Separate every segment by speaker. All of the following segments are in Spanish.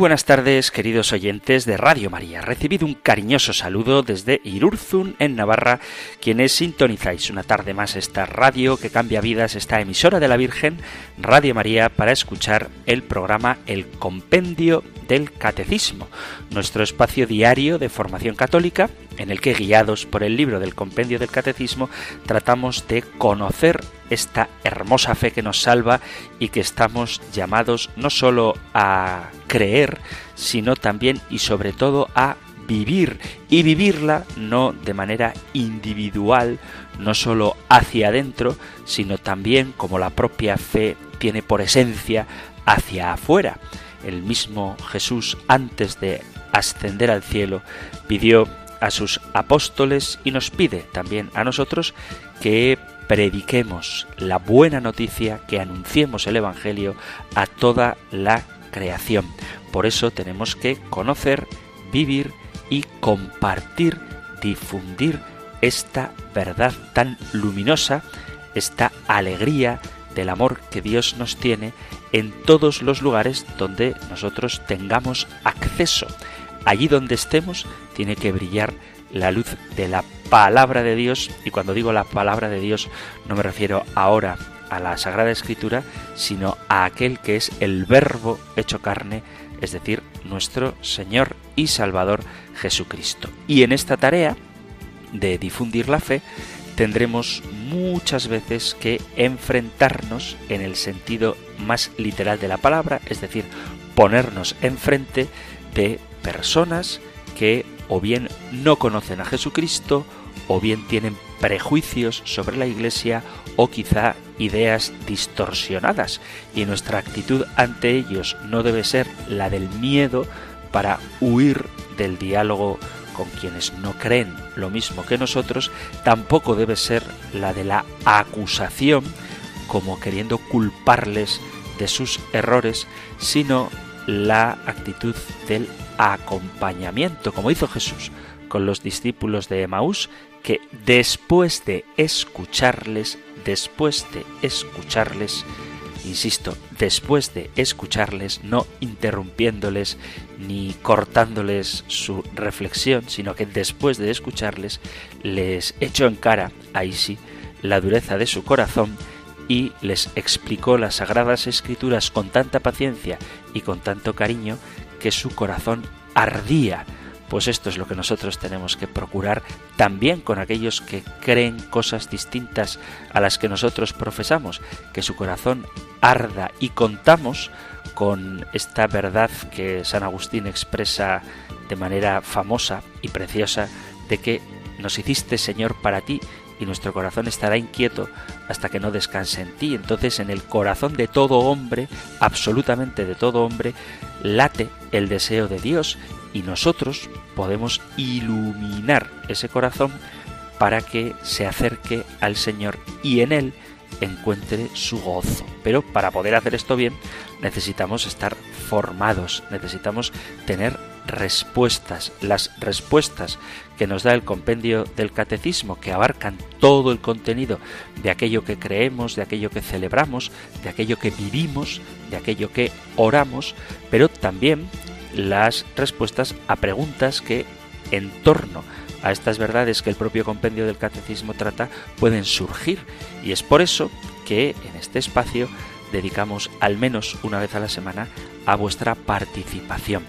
Speaker 1: Buenas tardes, queridos oyentes de Radio María. Recibido un cariñoso saludo desde Irurzun, en Navarra, quienes sintonizáis una tarde más esta radio que cambia vidas, esta emisora de la Virgen, Radio María, para escuchar el programa El Compendio del Catecismo, nuestro espacio diario de formación católica, en el que, guiados por el libro del Compendio del Catecismo, tratamos de conocer esta hermosa fe que nos salva y que estamos llamados no solo a creer, sino también y sobre todo a vivir y vivirla no de manera individual, no solo hacia adentro, sino también como la propia fe tiene por esencia hacia afuera. El mismo Jesús antes de ascender al cielo pidió a sus apóstoles y nos pide también a nosotros que prediquemos la buena noticia, que anunciemos el Evangelio a toda la creación. Por eso tenemos que conocer, vivir y compartir, difundir esta verdad tan luminosa, esta alegría del amor que Dios nos tiene en todos los lugares donde nosotros tengamos acceso. Allí donde estemos tiene que brillar la luz de la palabra de Dios, y cuando digo la palabra de Dios no me refiero ahora a la Sagrada Escritura, sino a aquel que es el Verbo hecho carne, es decir, nuestro Señor y Salvador Jesucristo. Y en esta tarea de difundir la fe, tendremos muchas veces que enfrentarnos en el sentido más literal de la palabra, es decir, ponernos enfrente de personas que o bien no conocen a Jesucristo, o bien tienen prejuicios sobre la Iglesia o quizá ideas distorsionadas. Y nuestra actitud ante ellos no debe ser la del miedo para huir del diálogo con quienes no creen lo mismo que nosotros, tampoco debe ser la de la acusación como queriendo culparles de sus errores, sino la actitud del acompañamiento, como hizo Jesús con los discípulos de Emaús, que después de escucharles, después de escucharles, insisto, después de escucharles, no interrumpiéndoles ni cortándoles su reflexión, sino que después de escucharles, les echó en cara, ahí sí, la dureza de su corazón y les explicó las sagradas escrituras con tanta paciencia y con tanto cariño que su corazón ardía. Pues esto es lo que nosotros tenemos que procurar también con aquellos que creen cosas distintas a las que nosotros profesamos, que su corazón arda y contamos con esta verdad que San Agustín expresa de manera famosa y preciosa de que nos hiciste Señor para ti y nuestro corazón estará inquieto hasta que no descanse en ti. Entonces en el corazón de todo hombre, absolutamente de todo hombre, late el deseo de Dios y nosotros podemos iluminar ese corazón para que se acerque al Señor y en él encuentre su gozo. Pero para poder hacer esto bien necesitamos estar formados, necesitamos tener respuestas, las respuestas que nos da el compendio del catecismo, que abarcan todo el contenido de aquello que creemos, de aquello que celebramos, de aquello que vivimos, de aquello que oramos, pero también las respuestas a preguntas que en torno a estas verdades que el propio compendio del catecismo trata pueden surgir. Y es por eso que en este espacio dedicamos al menos una vez a la semana a vuestra participación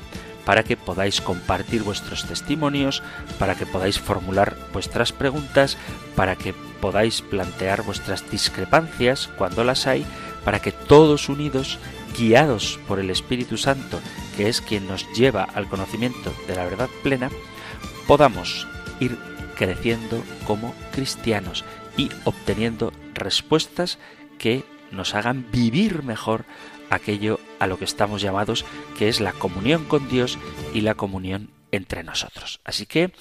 Speaker 1: para que podáis compartir vuestros testimonios, para que podáis formular vuestras preguntas, para que podáis plantear vuestras discrepancias cuando las hay, para que todos unidos, guiados por el Espíritu Santo, que es quien nos lleva al conocimiento de la verdad plena, podamos ir creciendo como cristianos y obteniendo respuestas que nos hagan vivir mejor aquello a lo que estamos llamados, que es la comunión con Dios y la comunión entre nosotros. Así que,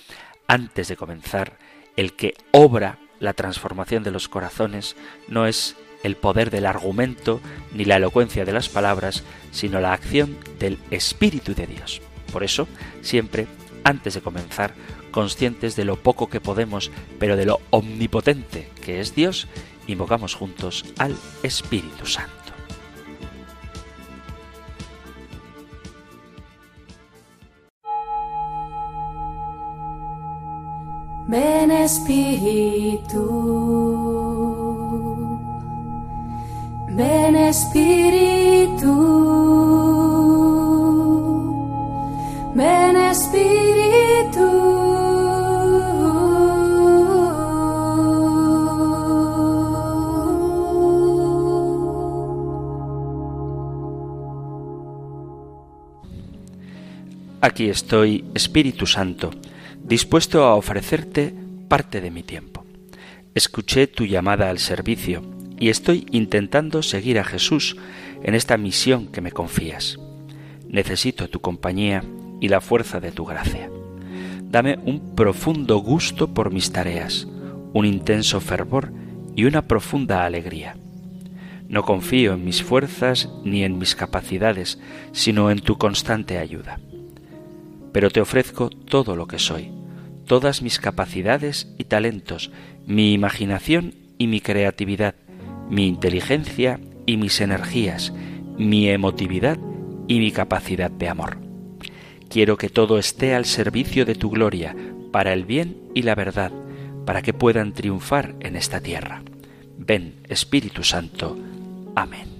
Speaker 1: antes de comenzar, el que obra la transformación de los corazones no es el poder del argumento ni la elocuencia de las palabras, sino la acción del Espíritu de Dios. Por eso, siempre, antes de comenzar, conscientes de lo poco que podemos, pero de lo omnipotente que es Dios, invocamos juntos al Espíritu Santo.
Speaker 2: Ven Espíritu, ven Espíritu, ven Espíritu.
Speaker 1: Aquí estoy, Espíritu Santo dispuesto a ofrecerte parte de mi tiempo. Escuché tu llamada al servicio y estoy intentando seguir a Jesús en esta misión que me confías. Necesito tu compañía y la fuerza de tu gracia. Dame un profundo gusto por mis tareas, un intenso fervor y una profunda alegría. No confío en mis fuerzas ni en mis capacidades, sino en tu constante ayuda. Pero te ofrezco todo lo que soy todas mis capacidades y talentos, mi imaginación y mi creatividad, mi inteligencia y mis energías, mi emotividad y mi capacidad de amor. Quiero que todo esté al servicio de tu gloria, para el bien y la verdad, para que puedan triunfar en esta tierra. Ven, Espíritu Santo. Amén.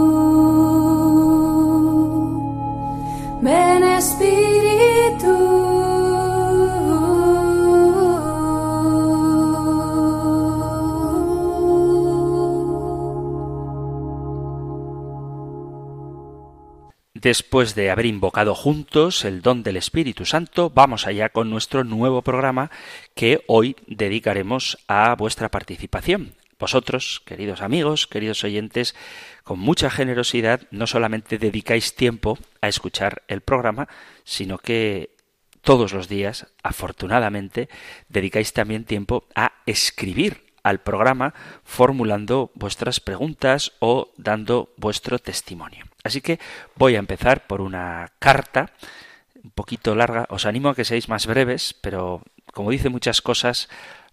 Speaker 1: Después de haber invocado juntos el don del Espíritu Santo, vamos allá con nuestro nuevo programa que hoy dedicaremos a vuestra participación. Vosotros, queridos amigos, queridos oyentes, con mucha generosidad no solamente dedicáis tiempo a escuchar el programa, sino que todos los días, afortunadamente, dedicáis también tiempo a escribir al programa formulando vuestras preguntas o dando vuestro testimonio. Así que voy a empezar por una carta un poquito larga. Os animo a que seáis más breves, pero como dice muchas cosas,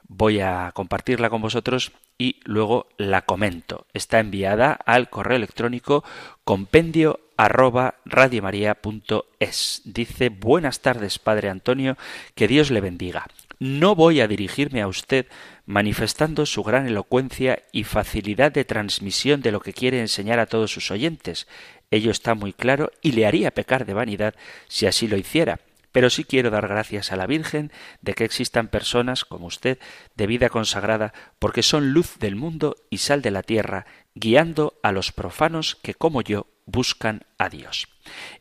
Speaker 1: voy a compartirla con vosotros y luego la comento. Está enviada al correo electrónico compendio arroba radiomaria.es. Dice Buenas tardes, Padre Antonio, que Dios le bendiga. No voy a dirigirme a usted manifestando su gran elocuencia y facilidad de transmisión de lo que quiere enseñar a todos sus oyentes. Ello está muy claro y le haría pecar de vanidad si así lo hiciera. Pero sí quiero dar gracias a la Virgen de que existan personas como usted de vida consagrada, porque son luz del mundo y sal de la tierra, guiando a los profanos que como yo buscan a Dios.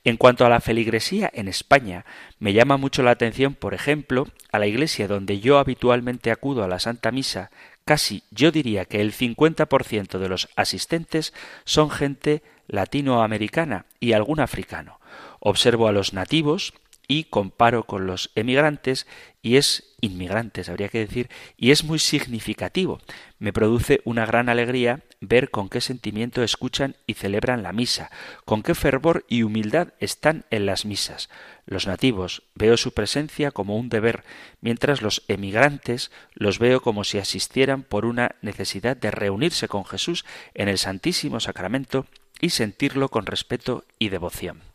Speaker 1: En cuanto a la feligresía en España, me llama mucho la atención, por ejemplo, a la iglesia donde yo habitualmente acudo a la Santa Misa, casi yo diría que el 50% de los asistentes son gente latinoamericana y algún africano. Observo a los nativos y comparo con los emigrantes y es inmigrantes, habría que decir, y es muy significativo. Me produce una gran alegría ver con qué sentimiento escuchan y celebran la misa, con qué fervor y humildad están en las misas. Los nativos veo su presencia como un deber, mientras los emigrantes los veo como si asistieran por una necesidad de reunirse con Jesús en el Santísimo Sacramento y sentirlo con respeto y devoción.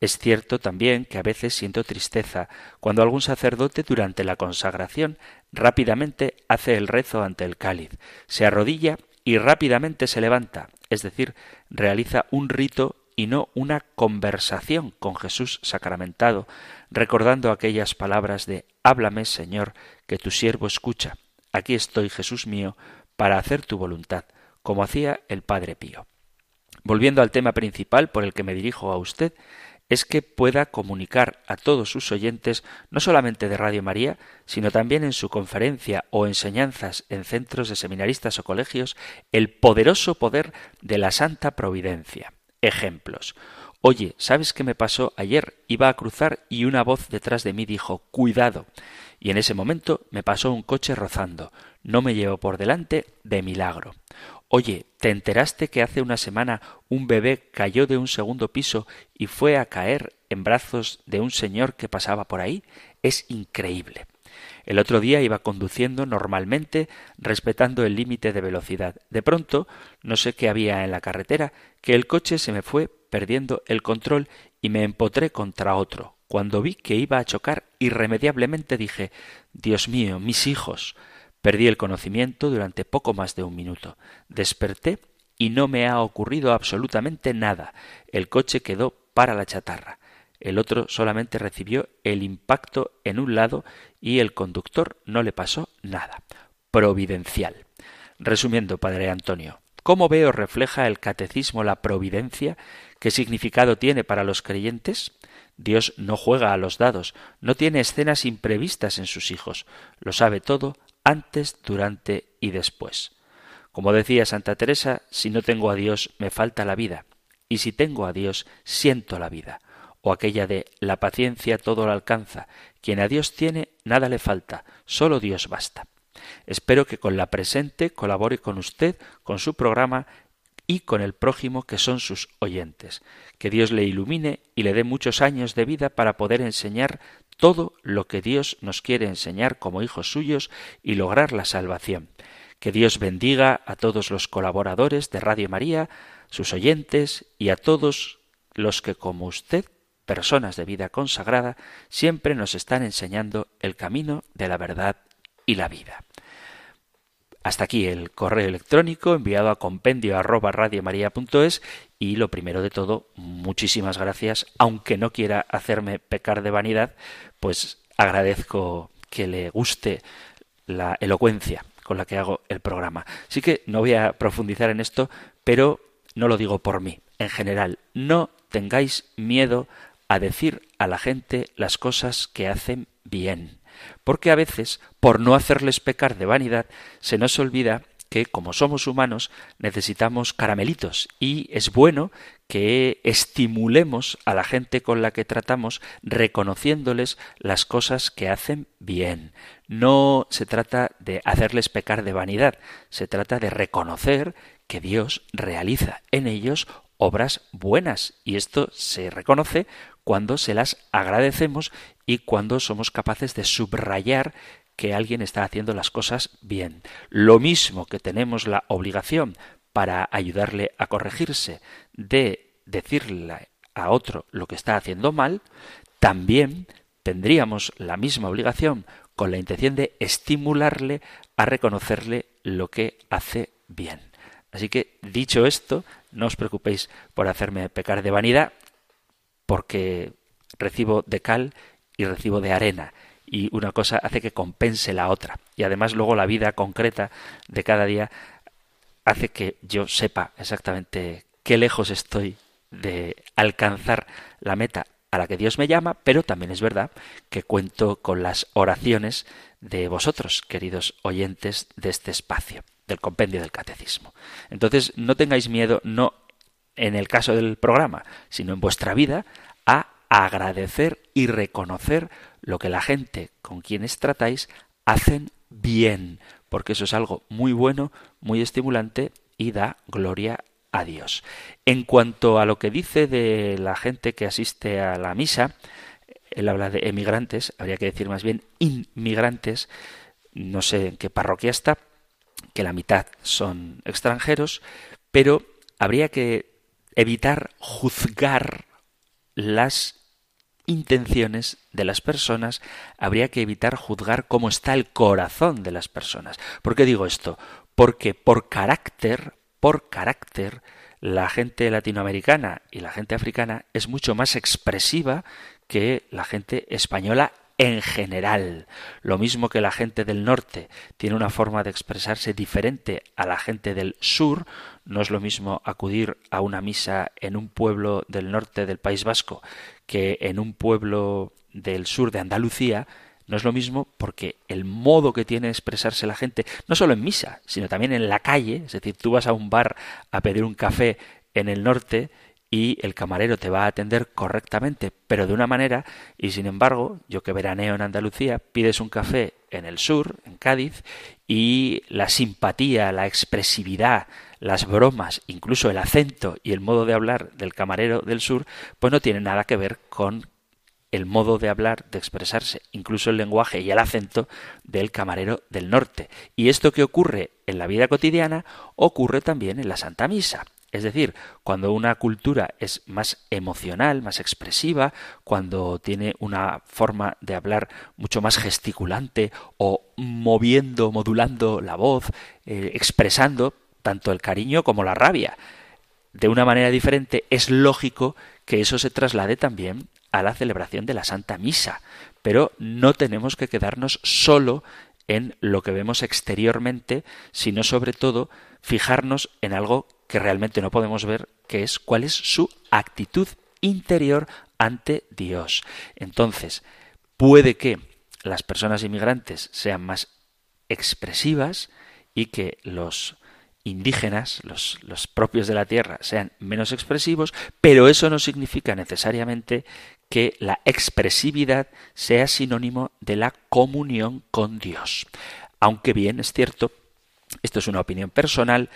Speaker 1: Es cierto también que a veces siento tristeza cuando algún sacerdote durante la consagración rápidamente hace el rezo ante el cáliz, se arrodilla y rápidamente se levanta, es decir, realiza un rito y no una conversación con Jesús sacramentado, recordando aquellas palabras de Háblame, Señor, que tu siervo escucha. Aquí estoy, Jesús mío, para hacer tu voluntad, como hacía el Padre Pío. Volviendo al tema principal por el que me dirijo a usted, es que pueda comunicar a todos sus oyentes, no solamente de Radio María, sino también en su conferencia o enseñanzas en centros de seminaristas o colegios, el poderoso poder de la Santa Providencia. Ejemplos. Oye, ¿sabes qué me pasó ayer? Iba a cruzar y una voz detrás de mí dijo Cuidado. Y en ese momento me pasó un coche rozando. No me llevó por delante de milagro. Oye, ¿te enteraste que hace una semana un bebé cayó de un segundo piso y fue a caer en brazos de un señor que pasaba por ahí? Es increíble. El otro día iba conduciendo normalmente, respetando el límite de velocidad. De pronto, no sé qué había en la carretera, que el coche se me fue perdiendo el control y me empotré contra otro. Cuando vi que iba a chocar, irremediablemente dije Dios mío, mis hijos. Perdí el conocimiento durante poco más de un minuto. Desperté y no me ha ocurrido absolutamente nada. El coche quedó para la chatarra. El otro solamente recibió el impacto en un lado y el conductor no le pasó nada. Providencial. Resumiendo, Padre Antonio, ¿cómo veo refleja el catecismo la providencia? ¿Qué significado tiene para los creyentes? Dios no juega a los dados, no tiene escenas imprevistas en sus hijos, lo sabe todo antes, durante y después. Como decía Santa Teresa, si no tengo a Dios me falta la vida, y si tengo a Dios siento la vida o aquella de la paciencia todo lo alcanza, quien a Dios tiene nada le falta, solo Dios basta. Espero que con la presente colabore con usted, con su programa y con el prójimo que son sus oyentes. Que Dios le ilumine y le dé muchos años de vida para poder enseñar todo lo que Dios nos quiere enseñar como hijos suyos y lograr la salvación. Que Dios bendiga a todos los colaboradores de Radio María, sus oyentes y a todos los que como usted personas de vida consagrada, siempre nos están enseñando el camino de la verdad y la vida. Hasta aquí el correo electrónico enviado a compendio arroba y lo primero de todo, muchísimas gracias, aunque no quiera hacerme pecar de vanidad, pues agradezco que le guste la elocuencia con la que hago el programa. Así que no voy a profundizar en esto, pero no lo digo por mí. En general, no tengáis miedo a decir a la gente las cosas que hacen bien. Porque a veces, por no hacerles pecar de vanidad, se nos olvida que, como somos humanos, necesitamos caramelitos y es bueno que estimulemos a la gente con la que tratamos reconociéndoles las cosas que hacen bien. No se trata de hacerles pecar de vanidad, se trata de reconocer que Dios realiza en ellos obras buenas y esto se reconoce cuando se las agradecemos y cuando somos capaces de subrayar que alguien está haciendo las cosas bien. Lo mismo que tenemos la obligación para ayudarle a corregirse de decirle a otro lo que está haciendo mal, también tendríamos la misma obligación con la intención de estimularle a reconocerle lo que hace bien. Así que, dicho esto, no os preocupéis por hacerme pecar de vanidad, porque recibo de cal y recibo de arena y una cosa hace que compense la otra y además luego la vida concreta de cada día hace que yo sepa exactamente qué lejos estoy de alcanzar la meta a la que Dios me llama, pero también es verdad que cuento con las oraciones de vosotros, queridos oyentes de este espacio, del compendio del catecismo. Entonces, no tengáis miedo, no en el caso del programa, sino en vuestra vida, agradecer y reconocer lo que la gente con quienes tratáis hacen bien, porque eso es algo muy bueno, muy estimulante y da gloria a Dios. En cuanto a lo que dice de la gente que asiste a la misa, él habla de emigrantes, habría que decir más bien inmigrantes, no sé en qué parroquia está, que la mitad son extranjeros, pero habría que evitar juzgar las intenciones de las personas, habría que evitar juzgar cómo está el corazón de las personas. ¿Por qué digo esto? Porque por carácter, por carácter, la gente latinoamericana y la gente africana es mucho más expresiva que la gente española en general. Lo mismo que la gente del norte tiene una forma de expresarse diferente a la gente del sur, no es lo mismo acudir a una misa en un pueblo del norte del País Vasco que en un pueblo del sur de Andalucía no es lo mismo porque el modo que tiene de expresarse la gente, no solo en misa, sino también en la calle, es decir, tú vas a un bar a pedir un café en el norte y el camarero te va a atender correctamente, pero de una manera, y sin embargo, yo que veraneo en Andalucía, pides un café en el sur, en Cádiz, y la simpatía, la expresividad, las bromas, incluso el acento y el modo de hablar del camarero del sur, pues no tienen nada que ver con el modo de hablar, de expresarse, incluso el lenguaje y el acento del camarero del norte. Y esto que ocurre en la vida cotidiana ocurre también en la Santa Misa. Es decir, cuando una cultura es más emocional, más expresiva, cuando tiene una forma de hablar mucho más gesticulante o moviendo, modulando la voz, eh, expresando tanto el cariño como la rabia, de una manera diferente, es lógico que eso se traslade también a la celebración de la Santa Misa. Pero no tenemos que quedarnos solo en lo que vemos exteriormente, sino sobre todo fijarnos en algo que realmente no podemos ver, que es cuál es su actitud interior ante Dios. Entonces, puede que las personas inmigrantes sean más expresivas y que los indígenas, los, los, propios de la tierra, sean menos expresivos, pero eso no significa necesariamente que la expresividad sea sinónimo de la comunión con Dios. Aunque bien es cierto, esto es una opinión personal,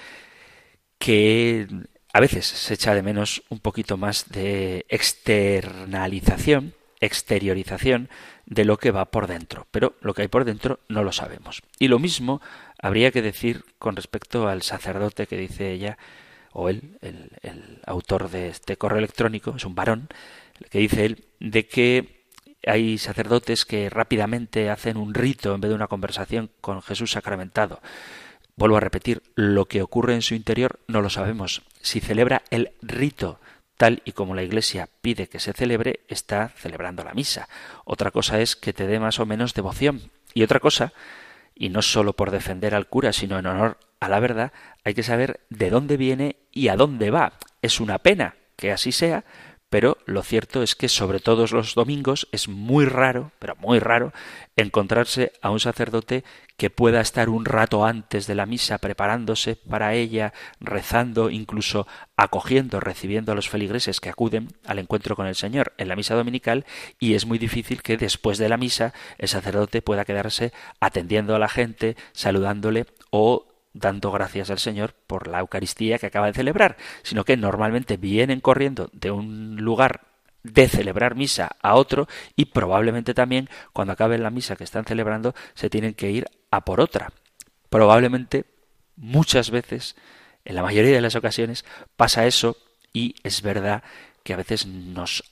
Speaker 1: que a veces se echa de menos un poquito más de externalización, exteriorización de lo que va por dentro, pero lo que hay por dentro no lo sabemos. Y lo mismo habría que decir con respecto al sacerdote que dice ella, o él, el, el autor de este correo electrónico, es un varón, que dice él, de que hay sacerdotes que rápidamente hacen un rito en vez de una conversación con Jesús sacramentado. Vuelvo a repetir, lo que ocurre en su interior no lo sabemos. Si celebra el rito tal y como la Iglesia pide que se celebre, está celebrando la misa. Otra cosa es que te dé más o menos devoción. Y otra cosa, y no solo por defender al cura, sino en honor a la verdad, hay que saber de dónde viene y a dónde va. Es una pena que así sea, pero lo cierto es que sobre todos los domingos es muy raro, pero muy raro, encontrarse a un sacerdote que pueda estar un rato antes de la misa preparándose para ella, rezando, incluso acogiendo, recibiendo a los feligreses que acuden al encuentro con el Señor en la misa dominical y es muy difícil que después de la misa el sacerdote pueda quedarse atendiendo a la gente, saludándole o dando gracias al Señor por la Eucaristía que acaba de celebrar, sino que normalmente vienen corriendo de un lugar de celebrar misa a otro y probablemente también cuando acaben la misa que están celebrando se tienen que ir a por otra. Probablemente muchas veces, en la mayoría de las ocasiones, pasa eso y es verdad que a veces nos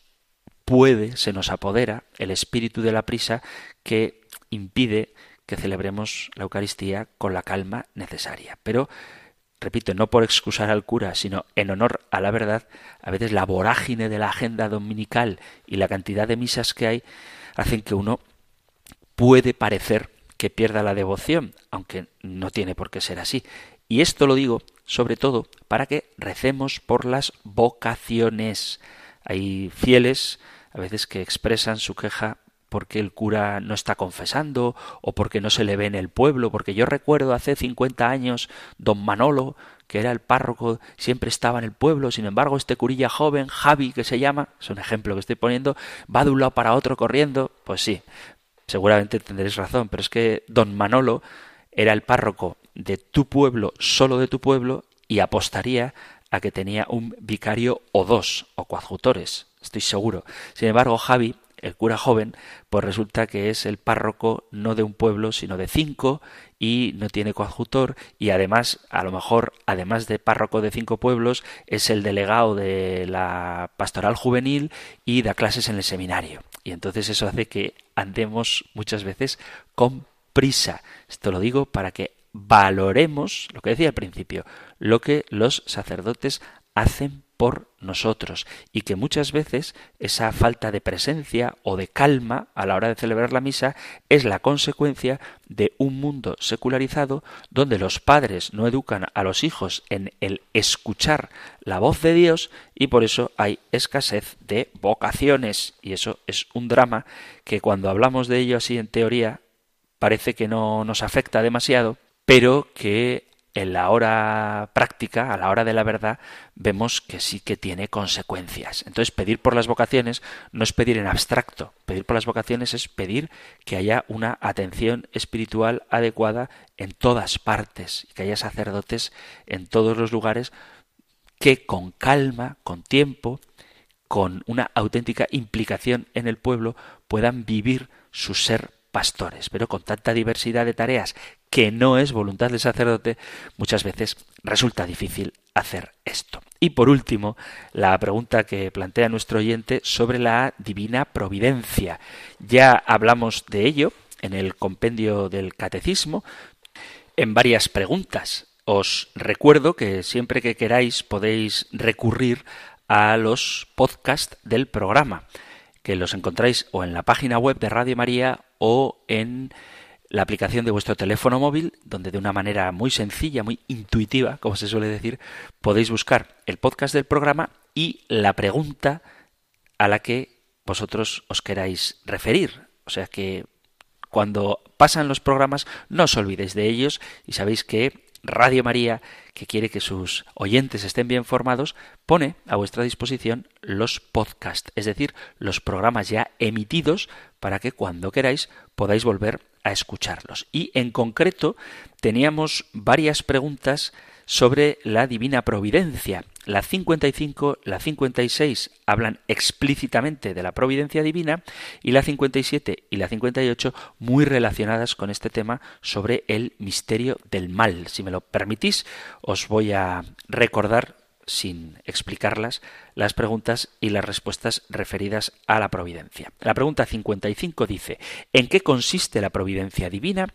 Speaker 1: puede, se nos apodera el espíritu de la prisa que impide que celebremos la Eucaristía con la calma necesaria. Pero, repito, no por excusar al cura, sino en honor a la verdad, a veces la vorágine de la agenda dominical y la cantidad de misas que hay hacen que uno puede parecer que pierda la devoción, aunque no tiene por qué ser así. Y esto lo digo sobre todo para que recemos por las vocaciones. Hay fieles a veces que expresan su queja porque el cura no está confesando o porque no se le ve en el pueblo, porque yo recuerdo hace 50 años don Manolo, que era el párroco, siempre estaba en el pueblo, sin embargo este curilla joven, Javi que se llama, es un ejemplo que estoy poniendo, va de un lado para otro corriendo, pues sí, seguramente tendréis razón, pero es que don Manolo era el párroco de tu pueblo, solo de tu pueblo, y apostaría a que tenía un vicario o dos, o coadjutores, estoy seguro. Sin embargo, Javi el cura joven, pues resulta que es el párroco no de un pueblo, sino de cinco, y no tiene coadjutor, y además, a lo mejor, además de párroco de cinco pueblos, es el delegado de la pastoral juvenil y da clases en el seminario. Y entonces eso hace que andemos muchas veces con prisa. Esto lo digo para que valoremos, lo que decía al principio, lo que los sacerdotes hacen por nosotros y que muchas veces esa falta de presencia o de calma a la hora de celebrar la misa es la consecuencia de un mundo secularizado donde los padres no educan a los hijos en el escuchar la voz de Dios y por eso hay escasez de vocaciones. Y eso es un drama que cuando hablamos de ello así en teoría parece que no nos afecta demasiado, pero que en la hora práctica, a la hora de la verdad, vemos que sí que tiene consecuencias. Entonces, pedir por las vocaciones no es pedir en abstracto. Pedir por las vocaciones es pedir que haya una atención espiritual adecuada en todas partes que haya sacerdotes en todos los lugares que con calma, con tiempo, con una auténtica implicación en el pueblo, puedan vivir su ser pastores, pero con tanta diversidad de tareas que no es voluntad del sacerdote, muchas veces resulta difícil hacer esto. Y por último, la pregunta que plantea nuestro oyente sobre la divina providencia. Ya hablamos de ello en el compendio del catecismo en varias preguntas. Os recuerdo que siempre que queráis podéis recurrir a los podcasts del programa, que los encontráis o en la página web de Radio María o en la aplicación de vuestro teléfono móvil, donde de una manera muy sencilla, muy intuitiva, como se suele decir, podéis buscar el podcast del programa y la pregunta a la que vosotros os queráis referir. O sea que cuando pasan los programas no os olvidéis de ellos y sabéis que Radio María, que quiere que sus oyentes estén bien formados, pone a vuestra disposición los podcasts, es decir, los programas ya emitidos para que cuando queráis podáis volver a escucharlos. Y en concreto teníamos varias preguntas sobre la divina providencia. La 55, la 56 hablan explícitamente de la providencia divina y la 57 y la 58 muy relacionadas con este tema sobre el misterio del mal. Si me lo permitís, os voy a recordar sin explicarlas, las preguntas y las respuestas referidas a la providencia. La pregunta 55 dice, ¿en qué consiste la providencia divina?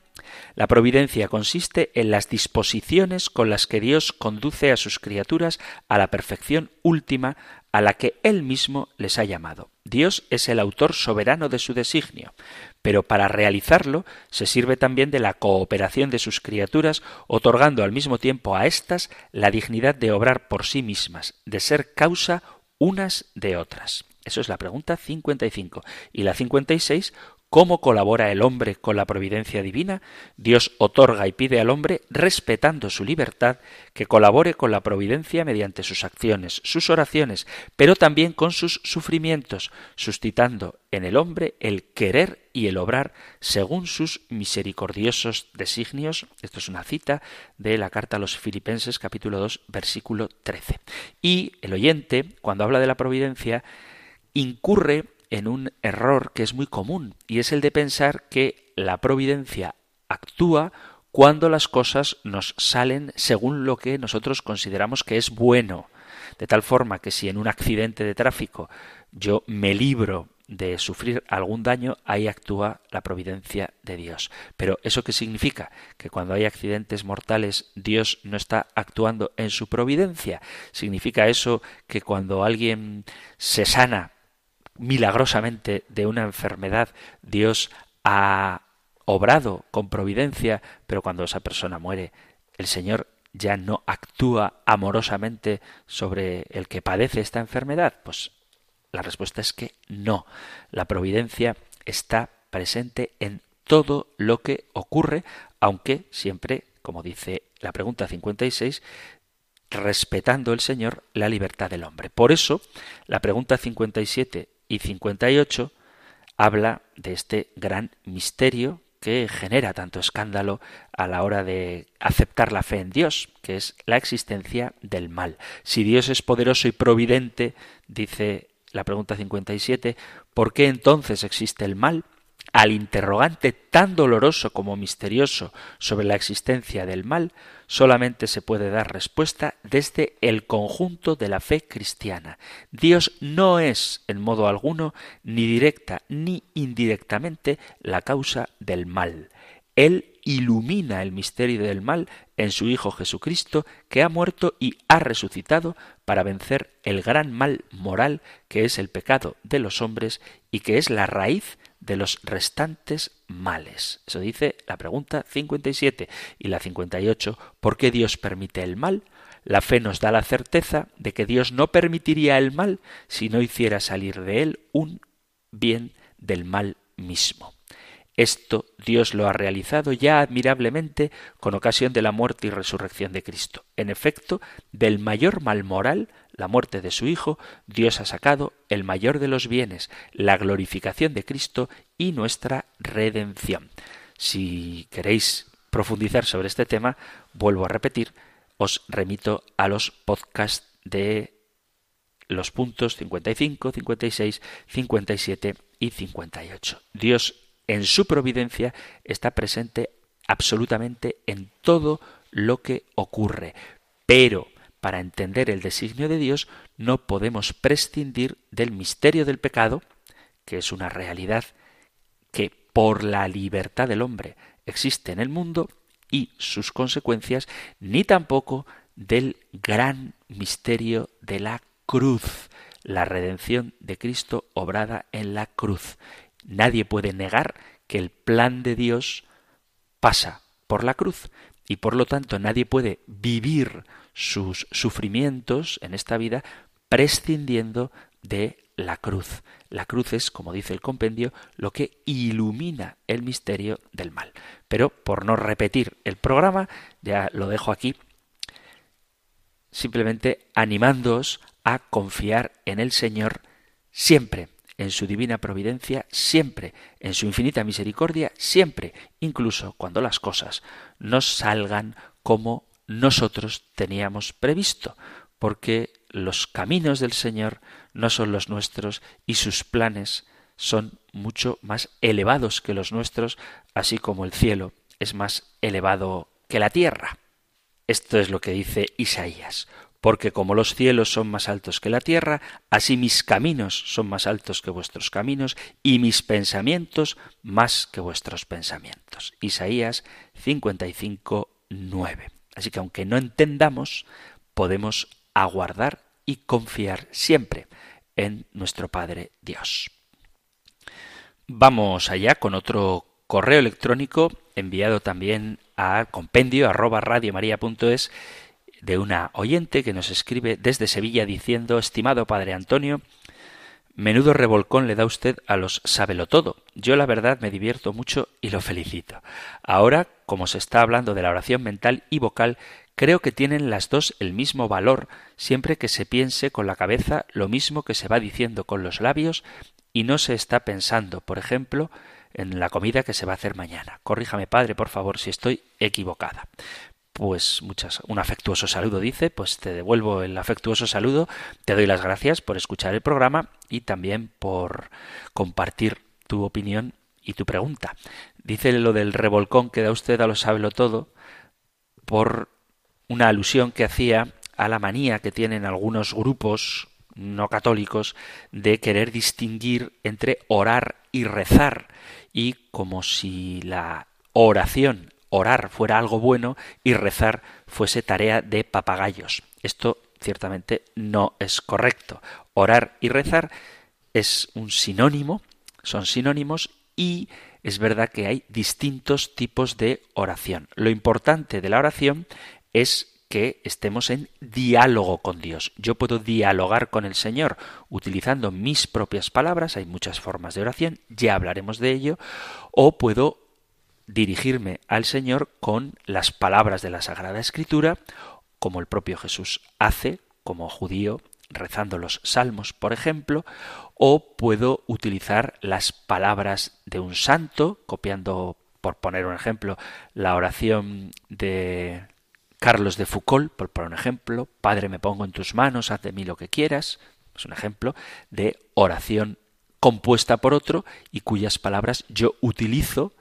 Speaker 1: La providencia consiste en las disposiciones con las que Dios conduce a sus criaturas a la perfección última a la que Él mismo les ha llamado. Dios es el autor soberano de su designio, pero para realizarlo se sirve también de la cooperación de sus criaturas, otorgando al mismo tiempo a éstas la dignidad de obrar por sí mismas, de ser causa unas de otras. Eso es la pregunta 55. Y la 56, ¿Cómo colabora el hombre con la providencia divina? Dios otorga y pide al hombre, respetando su libertad, que colabore con la providencia mediante sus acciones, sus oraciones, pero también con sus sufrimientos, suscitando en el hombre el querer y el obrar según sus misericordiosos designios. Esto es una cita de la carta a los Filipenses capítulo 2 versículo 13. Y el oyente, cuando habla de la providencia, incurre en un error que es muy común y es el de pensar que la providencia actúa cuando las cosas nos salen según lo que nosotros consideramos que es bueno. De tal forma que si en un accidente de tráfico yo me libro de sufrir algún daño, ahí actúa la providencia de Dios. Pero ¿eso qué significa? Que cuando hay accidentes mortales Dios no está actuando en su providencia. ¿Significa eso que cuando alguien se sana milagrosamente de una enfermedad, Dios ha obrado con providencia, pero cuando esa persona muere, el Señor ya no actúa amorosamente sobre el que padece esta enfermedad? Pues la respuesta es que no. La providencia está presente en todo lo que ocurre, aunque siempre, como dice la pregunta 56, respetando el Señor la libertad del hombre. Por eso, la pregunta 57 y 58 habla de este gran misterio que genera tanto escándalo a la hora de aceptar la fe en Dios, que es la existencia del mal. Si Dios es poderoso y providente, dice la pregunta 57, ¿por qué entonces existe el mal? Al interrogante tan doloroso como misterioso sobre la existencia del mal, solamente se puede dar respuesta desde el conjunto de la fe cristiana. Dios no es, en modo alguno, ni directa ni indirectamente, la causa del mal. Él ilumina el misterio del mal en su Hijo Jesucristo, que ha muerto y ha resucitado para vencer el gran mal moral que es el pecado de los hombres y que es la raíz de los restantes males. Eso dice la pregunta 57 y la 58. ¿Por qué Dios permite el mal? La fe nos da la certeza de que Dios no permitiría el mal si no hiciera salir de él un bien del mal mismo. Esto Dios lo ha realizado ya admirablemente con ocasión de la muerte y resurrección de Cristo. En efecto, del mayor mal moral, la muerte de su Hijo, Dios ha sacado el mayor de los bienes, la glorificación de Cristo y nuestra redención. Si queréis profundizar sobre este tema, vuelvo a repetir, os remito a los podcasts de los puntos 55, 56, 57 y 58. Dios en su providencia está presente absolutamente en todo lo que ocurre. Pero para entender el designio de Dios no podemos prescindir del misterio del pecado, que es una realidad que por la libertad del hombre existe en el mundo y sus consecuencias, ni tampoco del gran misterio de la cruz, la redención de Cristo obrada en la cruz. Nadie puede negar que el plan de Dios pasa por la cruz y por lo tanto nadie puede vivir sus sufrimientos en esta vida prescindiendo de la cruz. La cruz es, como dice el compendio, lo que ilumina el misterio del mal. Pero por no repetir el programa, ya lo dejo aquí, simplemente animándoos a confiar en el Señor siempre, en su divina providencia, siempre, en su infinita misericordia, siempre, incluso cuando las cosas no salgan como nosotros teníamos previsto, porque los caminos del Señor no son los nuestros y sus planes son mucho más elevados que los nuestros, así como el cielo es más elevado que la tierra. Esto es lo que dice Isaías porque como los cielos son más altos que la tierra, así mis caminos son más altos que vuestros caminos, y mis pensamientos más que vuestros pensamientos. Isaías 55, 9. Así que aunque no entendamos, podemos aguardar y confiar siempre en nuestro Padre Dios. Vamos allá con otro correo electrónico enviado también a compendio de una oyente que nos escribe desde Sevilla diciendo Estimado Padre Antonio, menudo revolcón le da usted a los sábelo todo. Yo la verdad me divierto mucho y lo felicito. Ahora, como se está hablando de la oración mental y vocal, creo que tienen las dos el mismo valor siempre que se piense con la cabeza lo mismo que se va diciendo con los labios y no se está pensando, por ejemplo, en la comida que se va a hacer mañana. Corríjame, padre, por favor, si estoy equivocada pues muchas, un afectuoso saludo dice, pues te devuelvo el afectuoso saludo, te doy las gracias por escuchar el programa y también por compartir tu opinión y tu pregunta. Dice lo del revolcón que da usted a lo sábelo todo por una alusión que hacía a la manía que tienen algunos grupos no católicos de querer distinguir entre orar y rezar y como si la oración orar fuera algo bueno y rezar fuese tarea de papagayos. Esto ciertamente no es correcto. Orar y rezar es un sinónimo, son sinónimos y es verdad que hay distintos tipos de oración. Lo importante de la oración es que estemos en diálogo con Dios. Yo puedo dialogar con el Señor utilizando mis propias palabras, hay muchas formas de oración, ya hablaremos de ello, o puedo dirigirme al Señor con las palabras de la Sagrada Escritura, como el propio Jesús hace, como judío, rezando los salmos, por ejemplo, o puedo utilizar las palabras de un santo, copiando, por poner un ejemplo, la oración de Carlos de Foucault, por poner un ejemplo, Padre me pongo en tus manos, haz de mí lo que quieras, es un ejemplo de oración compuesta por otro y cuyas palabras yo utilizo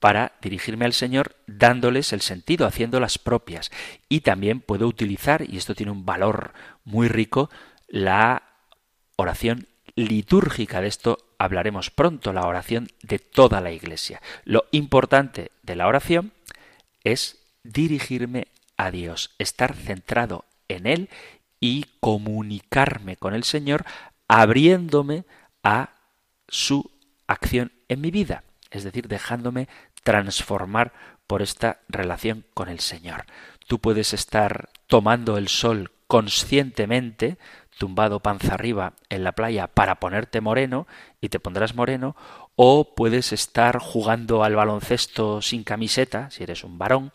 Speaker 1: para dirigirme al Señor dándoles el sentido, haciéndolas propias. Y también puedo utilizar, y esto tiene un valor muy rico, la oración litúrgica. De esto hablaremos pronto, la oración de toda la Iglesia. Lo importante de la oración es dirigirme a Dios, estar centrado en Él y comunicarme con el Señor abriéndome a su acción en mi vida, es decir, dejándome transformar por esta relación con el Señor. Tú puedes estar tomando el sol conscientemente, tumbado panza arriba en la playa para ponerte moreno y te pondrás moreno, o puedes estar jugando al baloncesto sin camiseta, si eres un varón,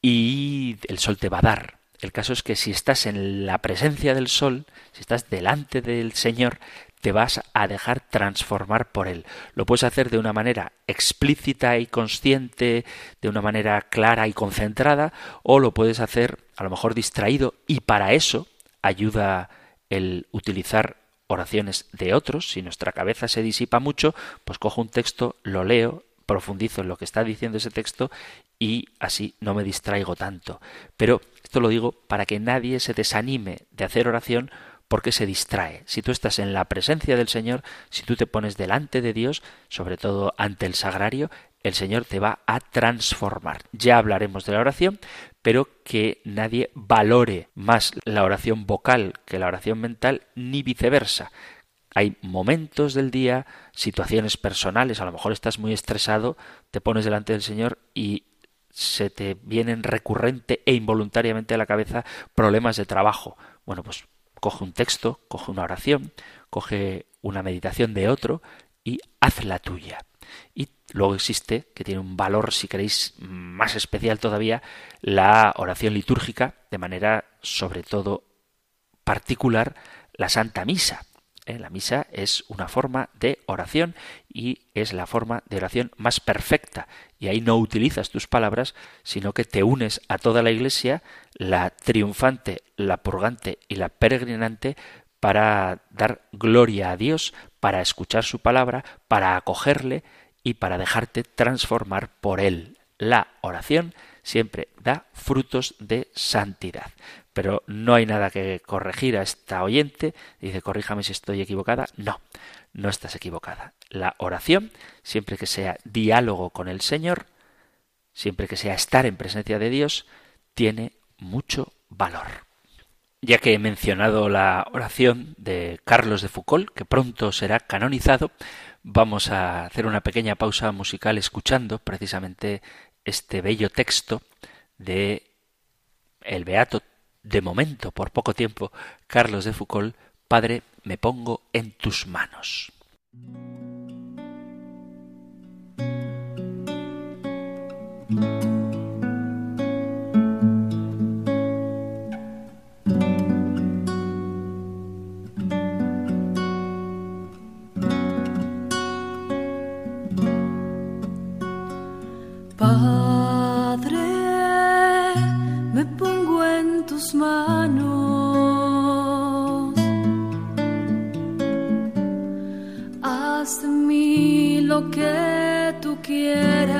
Speaker 1: y el sol te va a dar. El caso es que si estás en la presencia del sol, si estás delante del Señor, te vas a dejar transformar por él. Lo puedes hacer de una manera explícita y consciente, de una manera clara y concentrada, o lo puedes hacer a lo mejor distraído y para eso ayuda el utilizar oraciones de otros. Si nuestra cabeza se disipa mucho, pues cojo un texto, lo leo, profundizo en lo que está diciendo ese texto y así no me distraigo tanto. Pero esto lo digo para que nadie se desanime de hacer oración porque se distrae. Si tú estás en la presencia del Señor, si tú te pones delante de Dios, sobre todo ante el sagrario, el Señor te va a transformar. Ya hablaremos de la oración, pero que nadie valore más la oración vocal que la oración mental, ni viceversa. Hay momentos del día, situaciones personales, a lo mejor estás muy estresado, te pones delante del Señor y se te vienen recurrente e involuntariamente a la cabeza problemas de trabajo. Bueno, pues coge un texto, coge una oración, coge una meditación de otro y haz la tuya. Y luego existe, que tiene un valor, si queréis, más especial todavía, la oración litúrgica, de manera sobre todo particular, la Santa Misa. ¿Eh? La misa es una forma de oración y es la forma de oración más perfecta. Y ahí no utilizas tus palabras, sino que te unes a toda la Iglesia, la triunfante, la purgante y la peregrinante, para dar gloria a Dios, para escuchar su palabra, para acogerle y para dejarte transformar por él. La oración siempre da frutos de santidad pero no hay nada que corregir a esta oyente. Dice, corríjame si estoy equivocada. No, no estás equivocada. La oración, siempre que sea diálogo con el Señor, siempre que sea estar en presencia de Dios, tiene mucho valor. Ya que he mencionado la oración de Carlos de Foucault, que pronto será canonizado, vamos a hacer una pequeña pausa musical escuchando precisamente este bello texto de el Beato de momento, por poco tiempo, Carlos de Foucault, Padre, me pongo en tus manos.
Speaker 2: Haz de mí lo que tú quieras.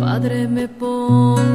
Speaker 2: Padre, me pongo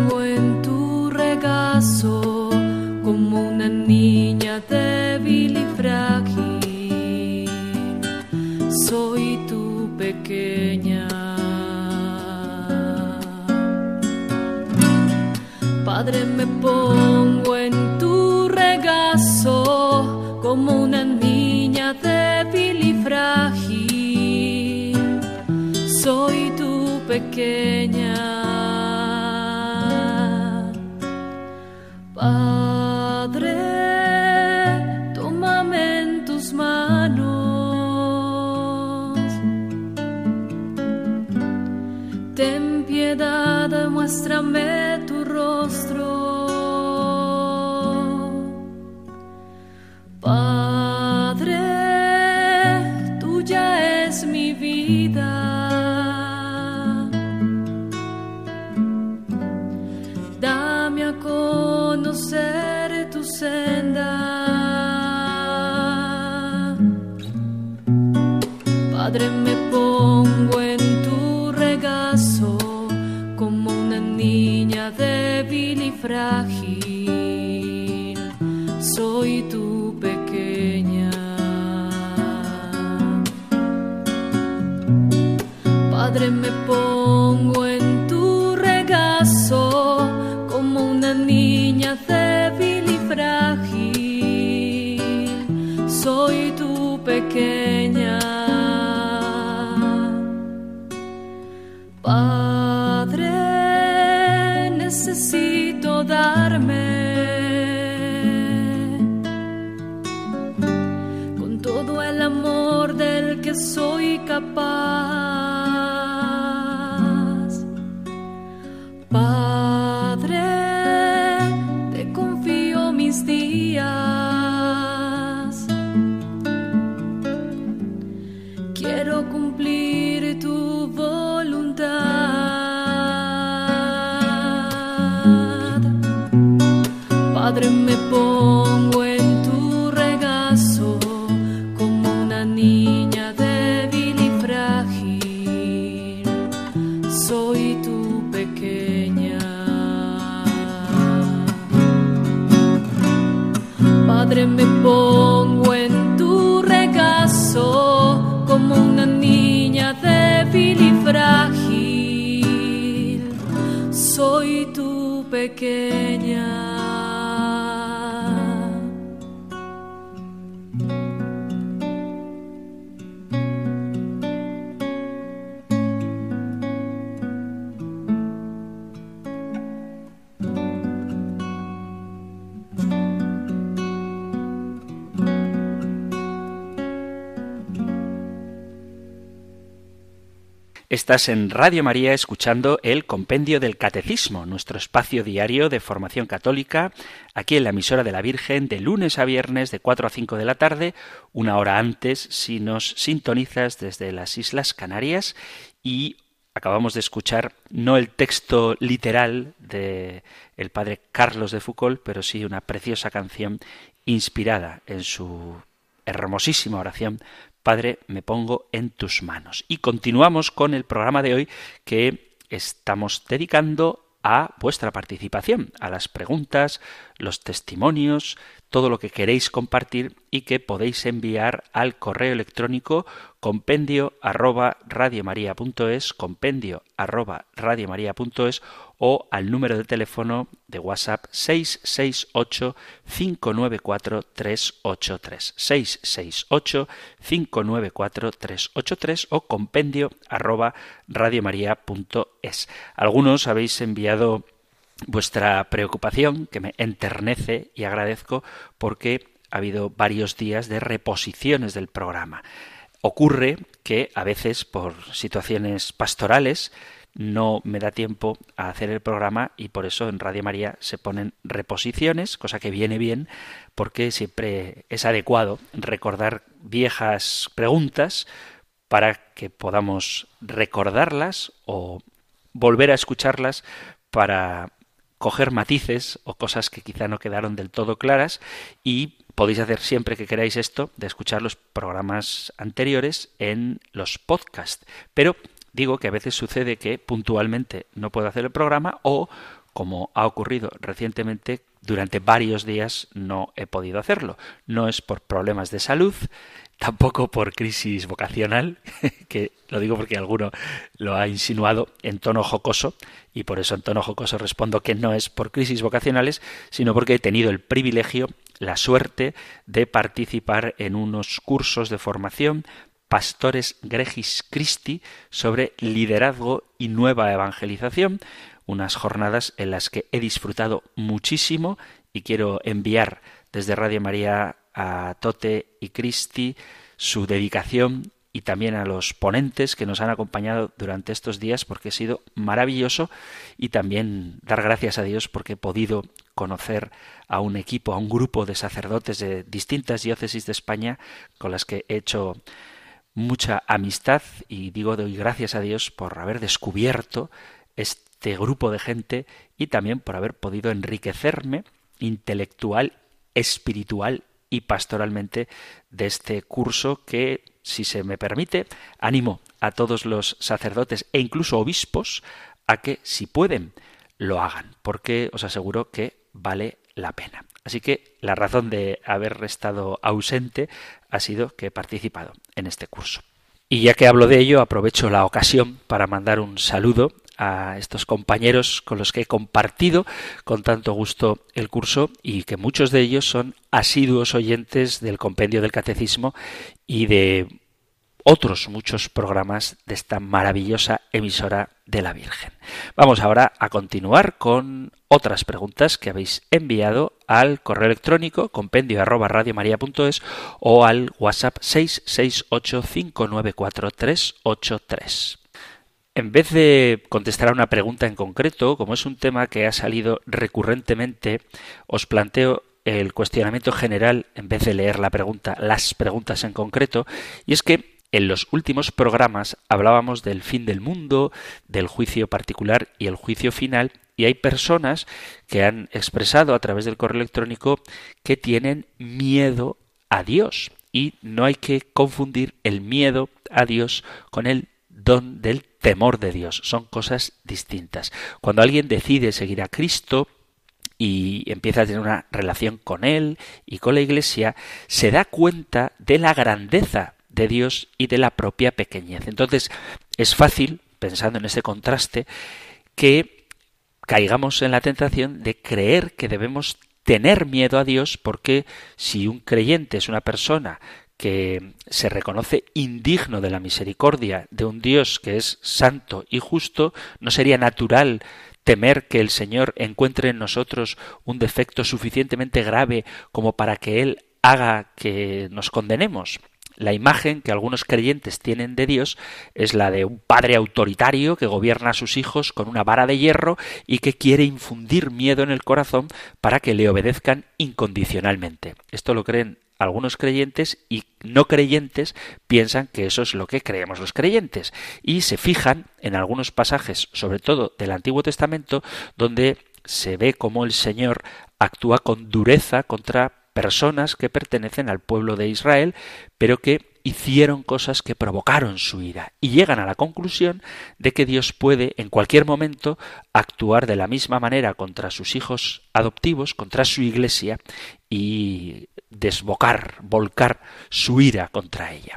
Speaker 2: soy capaz. Tu
Speaker 1: Estás en Radio María escuchando el Compendio del Catecismo, nuestro espacio diario de formación católica, aquí en la emisora de la Virgen, de lunes a viernes de 4 a 5 de la tarde, una hora antes si nos sintonizas desde las Islas Canarias. Y acabamos de escuchar no el texto literal de el padre Carlos de Foucault, pero sí una preciosa canción inspirada en su hermosísima oración Padre, me pongo en tus manos. Y continuamos con el programa de hoy que estamos dedicando a vuestra participación, a las preguntas, los testimonios, todo lo que queréis compartir y que podéis enviar al correo electrónico compendio arroba radiomaria.es, compendio arroba radiomaria.es o al número de teléfono de WhatsApp 668 594 383 668 594 383 o compendio arroba radiomaria.es. Algunos habéis enviado vuestra preocupación, que me enternece y agradezco porque ha habido varios días de reposiciones del programa. Ocurre que a veces por situaciones pastorales no me da tiempo a hacer el programa y por eso en Radio María se ponen reposiciones, cosa que viene bien porque siempre es adecuado recordar viejas preguntas para que podamos recordarlas o volver a escucharlas para coger matices o cosas que quizá no quedaron del todo claras y podéis hacer siempre que queráis esto de escuchar los programas anteriores en los podcasts. Pero digo que a veces sucede que puntualmente no puedo hacer el programa o como ha ocurrido recientemente, durante varios días no he podido hacerlo. No es por problemas de salud, tampoco por crisis vocacional, que lo digo porque alguno lo ha insinuado en tono jocoso, y por eso en tono jocoso respondo que no es por crisis vocacionales, sino porque he tenido el privilegio, la suerte de participar en unos cursos de formación Pastores Gregis Christi sobre liderazgo y nueva evangelización, unas jornadas en las que he disfrutado muchísimo y quiero enviar desde Radio María a Tote y Cristi su dedicación y también a los ponentes que nos han acompañado durante estos días porque ha sido maravilloso y también dar gracias a Dios porque he podido conocer a un equipo, a un grupo de sacerdotes de distintas diócesis de España con las que he hecho mucha amistad y digo doy gracias a Dios por haber descubierto este grupo de gente y también por haber podido enriquecerme intelectual, espiritual y pastoralmente de este curso que, si se me permite, animo a todos los sacerdotes e incluso obispos a que, si pueden, lo hagan, porque os aseguro que vale la pena. Así que la razón de haber estado ausente ha sido que he participado en este curso. Y ya que hablo de ello, aprovecho la ocasión para mandar un saludo a estos compañeros con los que he compartido con tanto gusto el curso y que muchos de ellos son asiduos oyentes del compendio del catecismo y de otros muchos programas de esta maravillosa emisora de la Virgen. Vamos ahora a continuar con otras preguntas que habéis enviado al correo electrónico compendio arroba o al WhatsApp 668 594 383. En vez de contestar a una pregunta en concreto, como es un tema que ha salido recurrentemente, os planteo el cuestionamiento general en vez de leer la pregunta, las preguntas en concreto, y es que en los últimos programas hablábamos del fin del mundo, del juicio particular y el juicio final, y hay personas que han expresado a través del correo electrónico que tienen miedo a Dios. Y no hay que confundir el miedo a Dios con el don del temor de Dios. Son cosas distintas. Cuando alguien decide seguir a Cristo, y empieza a tener una relación con Él y con la Iglesia, se da cuenta de la grandeza de Dios y de la propia pequeñez. Entonces, es fácil, pensando en ese contraste, que caigamos en la tentación de creer que debemos tener miedo a Dios porque si un creyente es una persona que se reconoce indigno de la misericordia de un Dios que es santo y justo, no sería natural temer que el Señor encuentre en nosotros un defecto suficientemente grave como para que Él haga que nos condenemos. La imagen que algunos creyentes tienen de Dios es la de un padre autoritario que gobierna a sus hijos con una vara de hierro y que quiere infundir miedo en el corazón para que le obedezcan incondicionalmente. Esto lo creen algunos creyentes y no creyentes piensan que eso es lo que creemos los creyentes y se fijan en algunos pasajes, sobre todo del Antiguo Testamento, donde se ve cómo el Señor actúa con dureza contra personas que pertenecen al pueblo de Israel, pero que hicieron cosas que provocaron su ira y llegan a la conclusión de que Dios puede en cualquier momento actuar de la misma manera contra sus hijos adoptivos, contra su iglesia y desbocar, volcar su ira contra ella.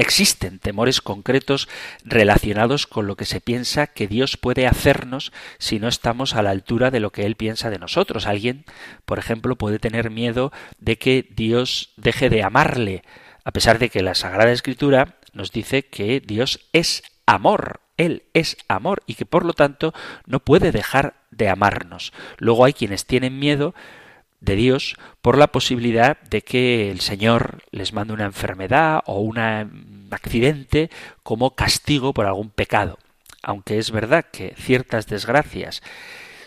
Speaker 1: Existen temores concretos relacionados con lo que se piensa que Dios puede hacernos si no estamos a la altura de lo que Él piensa de nosotros. Alguien, por ejemplo, puede tener miedo de que Dios deje de amarle, a pesar de que la Sagrada Escritura nos dice que Dios es amor, Él es amor y que por lo tanto no puede dejar de amarnos. Luego hay quienes tienen miedo de Dios por la posibilidad de que el Señor les mande una enfermedad o un accidente como castigo por algún pecado. Aunque es verdad que ciertas desgracias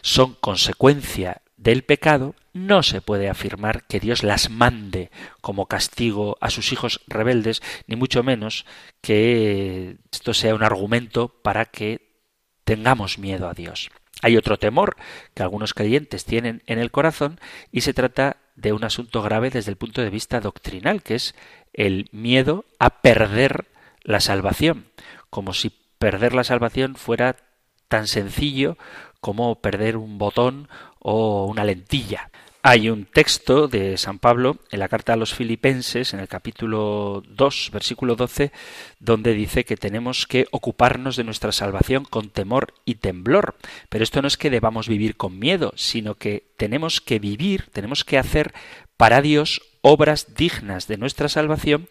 Speaker 1: son consecuencia del pecado, no se puede afirmar que Dios las mande como castigo a sus hijos rebeldes, ni mucho menos que esto sea un argumento para que tengamos miedo a Dios. Hay otro temor que algunos creyentes tienen en el corazón y se trata de un asunto grave desde el punto de vista doctrinal, que es el miedo a perder la salvación, como si perder la salvación fuera tan sencillo como perder un botón o una lentilla. Hay un texto de San Pablo en la carta a los filipenses, en el capítulo 2, versículo 12, donde dice que tenemos que ocuparnos de nuestra salvación con temor y temblor. Pero esto no es que debamos vivir con miedo, sino que tenemos que vivir, tenemos que hacer para Dios obras dignas de nuestra salvación,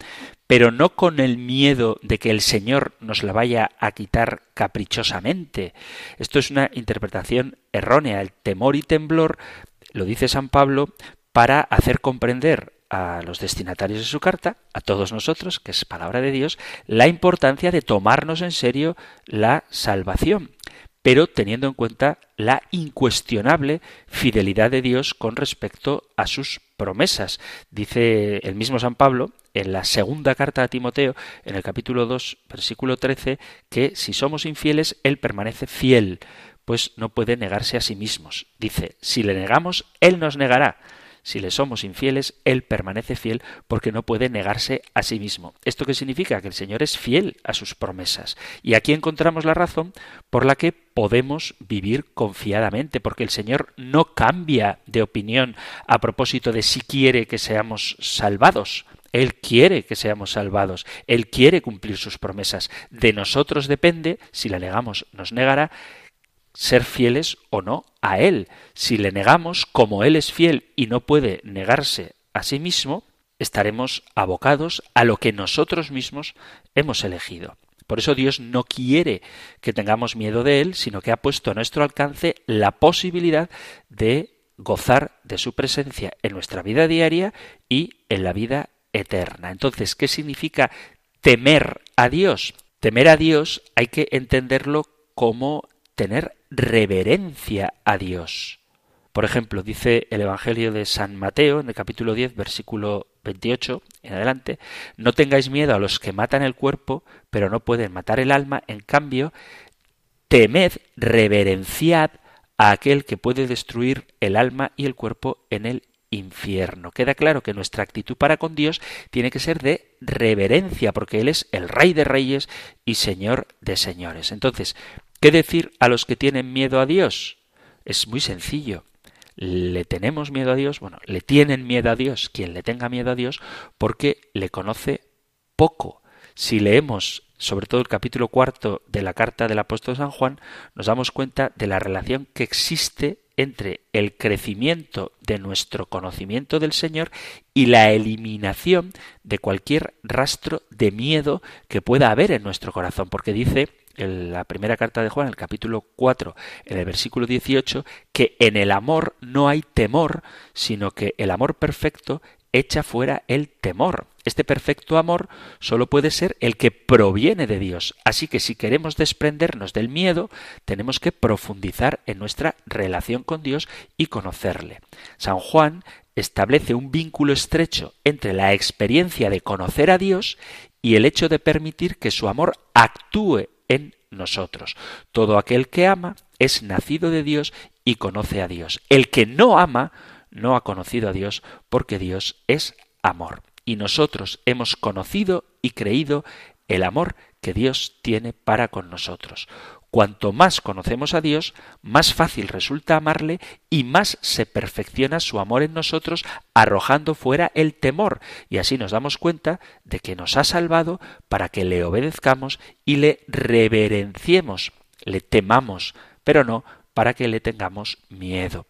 Speaker 1: pero no con el miedo de que el Señor nos la vaya a quitar caprichosamente. Esto es una interpretación errónea. El temor y temblor lo dice San Pablo para hacer comprender a los destinatarios de su carta, a todos nosotros, que es palabra de Dios, la importancia de tomarnos en serio la salvación, pero teniendo en cuenta la incuestionable fidelidad de Dios con respecto a sus promesas. Dice el mismo San Pablo en la segunda carta a Timoteo, en el capítulo 2, versículo 13, que si somos infieles, Él permanece fiel pues no puede negarse a sí mismos. Dice, si le negamos, Él nos negará. Si le somos infieles, Él permanece fiel porque no puede negarse a sí mismo. ¿Esto qué significa? Que el Señor es fiel a sus promesas. Y aquí encontramos la razón por la que podemos vivir confiadamente, porque el Señor no cambia de opinión a propósito de si quiere que seamos salvados. Él quiere que seamos salvados, Él quiere cumplir sus promesas. De nosotros depende, si la negamos nos negará, ser fieles o no a Él. Si le negamos, como Él es fiel y no puede negarse a sí mismo, estaremos abocados a lo que nosotros mismos hemos elegido. Por eso Dios no quiere que tengamos miedo de Él, sino que ha puesto a nuestro alcance la posibilidad de gozar de su presencia en nuestra vida diaria y en la vida eterna. Entonces, ¿qué significa temer a Dios? Temer a Dios hay que entenderlo como tener reverencia a Dios. Por ejemplo, dice el Evangelio de San Mateo en el capítulo 10, versículo 28 en adelante, no tengáis miedo a los que matan el cuerpo, pero no pueden matar el alma, en cambio, temed, reverenciad a aquel que puede destruir el alma y el cuerpo en el infierno. Queda claro que nuestra actitud para con Dios tiene que ser de reverencia, porque Él es el Rey de Reyes y Señor de Señores. Entonces, ¿qué decir a los que tienen miedo a Dios? Es muy sencillo le tenemos miedo a Dios, bueno, le tienen miedo a Dios quien le tenga miedo a Dios porque le conoce poco. Si leemos sobre todo el capítulo cuarto de la carta del apóstol San Juan, nos damos cuenta de la relación que existe entre el crecimiento de nuestro conocimiento del Señor y la eliminación de cualquier rastro de miedo que pueda haber en nuestro corazón, porque dice en la primera carta de Juan, el capítulo 4, en el versículo 18, que en el amor no hay temor, sino que el amor perfecto echa fuera el temor. Este perfecto amor solo puede ser el que proviene de Dios. Así que si queremos desprendernos del miedo, tenemos que profundizar en nuestra relación con Dios y conocerle. San Juan establece un vínculo estrecho entre la experiencia de conocer a Dios y el hecho de permitir que su amor actúe en nosotros. Todo aquel que ama es nacido de Dios y conoce a Dios. El que no ama no ha conocido a Dios porque Dios es amor. Y nosotros hemos conocido y creído el amor que Dios tiene para con nosotros. Cuanto más conocemos a Dios, más fácil resulta amarle y más se perfecciona su amor en nosotros, arrojando fuera el temor. Y así nos damos cuenta de que nos ha salvado para que le obedezcamos y le reverenciemos, le temamos, pero no para que le tengamos miedo.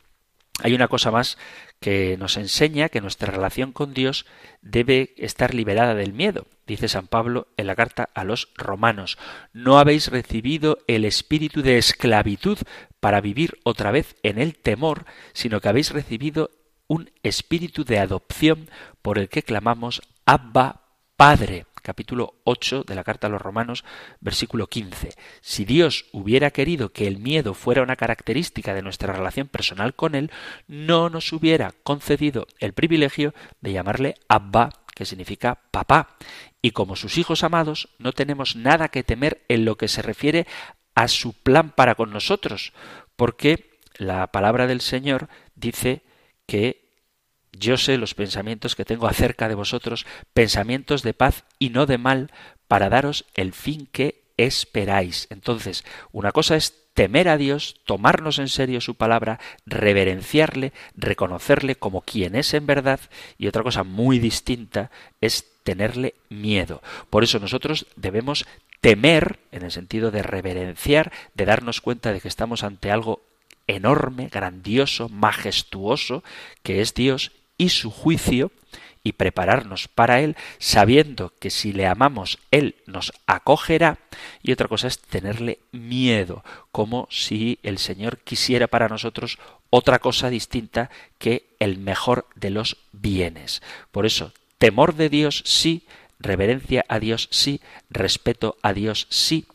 Speaker 1: Hay una cosa más que nos enseña que nuestra relación con Dios debe estar liberada del miedo. Dice San Pablo en la carta a los romanos, no habéis recibido el espíritu de esclavitud para vivir otra vez en el temor, sino que habéis recibido un espíritu de adopción por el que clamamos Abba Padre capítulo 8 de la carta a los Romanos, versículo 15. Si Dios hubiera querido que el miedo fuera una característica de nuestra relación personal con Él, no nos hubiera concedido el privilegio de llamarle Abba, que significa papá. Y como sus hijos amados, no tenemos nada que temer en lo que se refiere a su plan para con nosotros, porque la palabra del Señor dice que yo sé los pensamientos que tengo acerca de vosotros, pensamientos de paz y no de mal, para daros el fin que esperáis. Entonces, una cosa es temer a Dios, tomarnos en serio su palabra, reverenciarle, reconocerle como quien es en verdad, y otra cosa muy distinta es tenerle miedo. Por eso nosotros debemos temer, en el sentido de reverenciar, de darnos cuenta de que estamos ante algo enorme, grandioso, majestuoso, que es Dios y su juicio y prepararnos para Él, sabiendo que si le amamos, Él nos acogerá, y otra cosa es tenerle miedo, como si el Señor quisiera para nosotros otra cosa distinta que el mejor de los bienes. Por eso, temor de Dios sí, reverencia a Dios sí, respeto a Dios sí,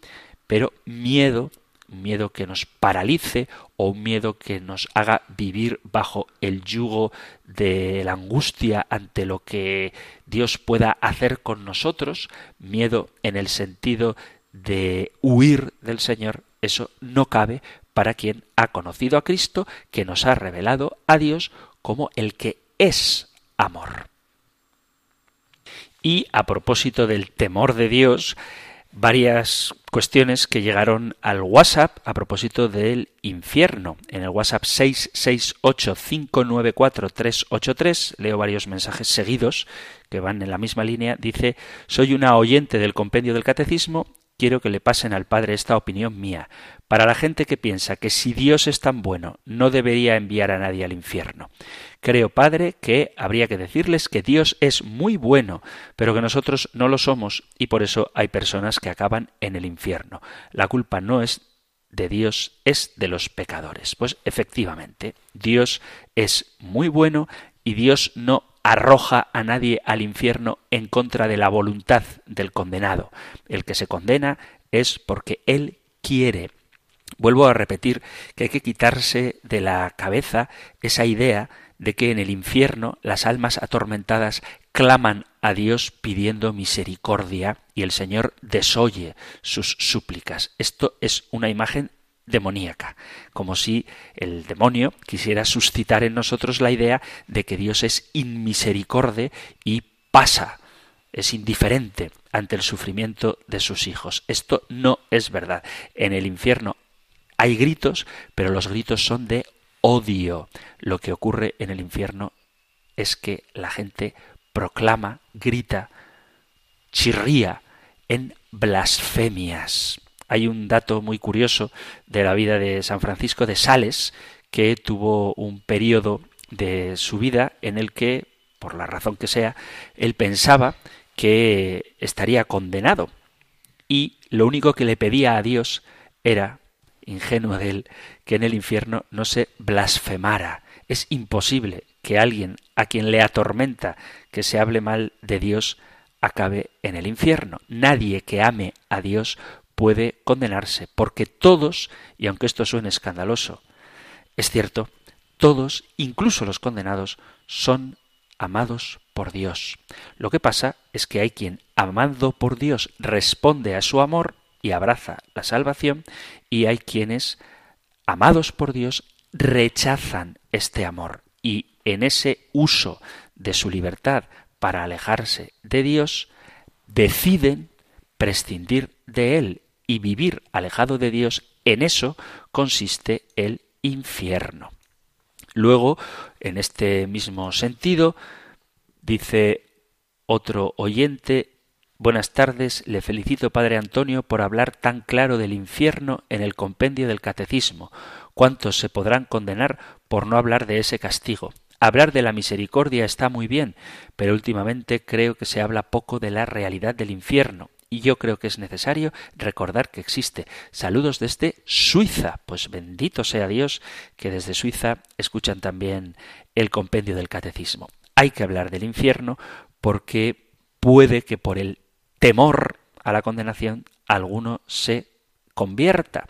Speaker 1: pero miedo miedo que nos paralice o un miedo que nos haga vivir bajo el yugo de la angustia ante lo que Dios pueda hacer con nosotros, miedo en el sentido de huir del Señor, eso no cabe para quien ha conocido a Cristo, que nos ha revelado a Dios como el que es amor. Y a propósito del temor de Dios, varias cuestiones que llegaron al WhatsApp a propósito del infierno. En el WhatsApp 668-594-383, leo varios mensajes seguidos que van en la misma línea, dice, soy una oyente del compendio del catecismo quiero que le pasen al Padre esta opinión mía. Para la gente que piensa que si Dios es tan bueno, no debería enviar a nadie al infierno. Creo, Padre, que habría que decirles que Dios es muy bueno, pero que nosotros no lo somos y por eso hay personas que acaban en el infierno. La culpa no es de Dios, es de los pecadores. Pues efectivamente, Dios es muy bueno y Dios no arroja a nadie al infierno en contra de la voluntad del condenado. El que se condena es porque él quiere. Vuelvo a repetir que hay que quitarse de la cabeza esa idea de que en el infierno las almas atormentadas claman a Dios pidiendo misericordia y el Señor desoye sus súplicas. Esto es una imagen demoníaca, como si el demonio quisiera suscitar en nosotros la idea de que Dios es inmisericorde y pasa, es indiferente ante el sufrimiento de sus hijos. Esto no es verdad. En el infierno hay gritos, pero los gritos son de odio. Lo que ocurre en el infierno es que la gente proclama, grita, chirría en blasfemias. Hay un dato muy curioso de la vida de San Francisco de Sales, que tuvo un periodo de su vida en el que, por la razón que sea, él pensaba que estaría condenado y lo único que le pedía a Dios era, ingenuo de él, que en el infierno no se blasfemara. Es imposible que alguien a quien le atormenta que se hable mal de Dios acabe en el infierno. Nadie que ame a Dios puede condenarse, porque todos, y aunque esto suene escandaloso, es cierto, todos, incluso los condenados, son amados por Dios. Lo que pasa es que hay quien, amando por Dios, responde a su amor y abraza la salvación, y hay quienes, amados por Dios, rechazan este amor y en ese uso de su libertad para alejarse de Dios, deciden prescindir de Él y vivir alejado de Dios, en eso consiste el infierno. Luego, en este mismo sentido, dice otro oyente, Buenas tardes, le felicito Padre Antonio por hablar tan claro del infierno en el compendio del Catecismo. ¿Cuántos se podrán condenar por no hablar de ese castigo? Hablar de la misericordia está muy bien, pero últimamente creo que se habla poco de la realidad del infierno y yo creo que es necesario recordar que existe. Saludos desde Suiza. Pues bendito sea Dios que desde Suiza escuchan también el compendio del catecismo. Hay que hablar del infierno porque puede que por el temor a la condenación alguno se convierta.